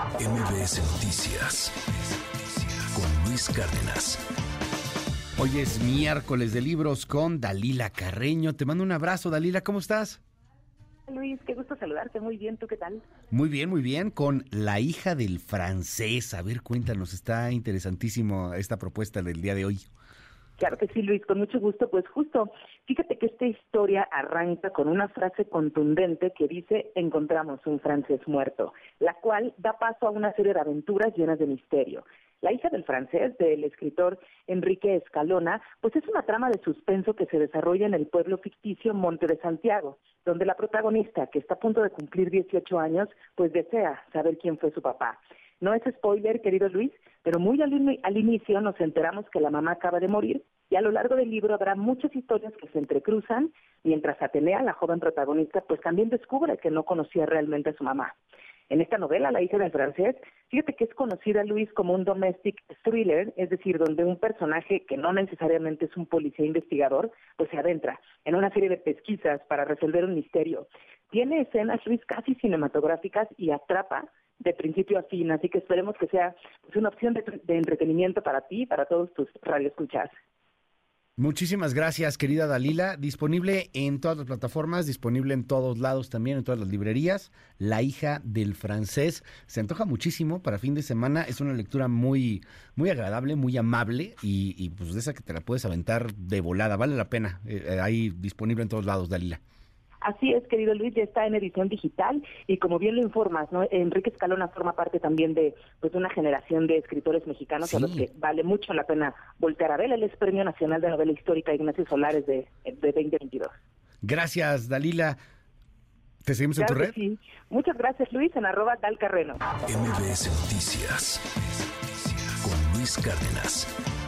MBS Noticias con Luis Cárdenas. Hoy es miércoles de libros con Dalila Carreño. Te mando un abrazo, Dalila, ¿cómo estás? Luis, qué gusto saludarte. Muy bien, ¿tú qué tal? Muy bien, muy bien. Con la hija del francés. A ver, cuéntanos, está interesantísimo esta propuesta del día de hoy. Claro que sí, Luis, con mucho gusto. Pues justo, fíjate que esta historia arranca con una frase contundente que dice, encontramos un francés muerto, la cual da paso a una serie de aventuras llenas de misterio. La hija del francés, del escritor Enrique Escalona, pues es una trama de suspenso que se desarrolla en el pueblo ficticio Monte de Santiago, donde la protagonista, que está a punto de cumplir 18 años, pues desea saber quién fue su papá. No es spoiler, querido Luis, pero muy al, inicio nos enteramos que la mamá acaba de morir y a lo largo del libro habrá muchas historias que se entrecruzan, mientras Atenea, la joven protagonista, pues también descubre que no conocía realmente a su mamá. En esta novela, La hija del francés, fíjate que es conocida, Luis, como un domestic thriller, es decir, donde un personaje que no necesariamente es un policía investigador, pues se adentra en una serie de pesquisas para resolver un misterio. Tiene escenas, Luis, casi cinematográficas y atrapa de principio a fin, así que esperemos que sea pues, una opción de, entretenimiento para ti y para todos tus radioescuchas. Muchísimas gracias, querida Dalila. Disponible en todas las plataformas, disponible en todos lados también, en todas las librerías. La hija del francés. Se antoja muchísimo para fin de semana. Es una lectura muy, muy agradable, muy amable y, pues de esa que te la puedes aventar de volada. Vale la pena. Eh, eh, ahí disponible en todos lados, Dalila. Así es, querido Luis, ya está en edición digital y como bien lo informas, ¿no? Enrique Escalona forma parte también de pues una generación de escritores mexicanos a los que vale mucho la pena voltear a ver. Él es Premio Nacional de Novela Histórica Ignacio Solares de, de 2022. Gracias, Dalila. ¿Te seguimos en tu red? Sí. Muchas gracias, Luis, en arroba dalcarreno. MBS Noticias con Luis Cárdenas.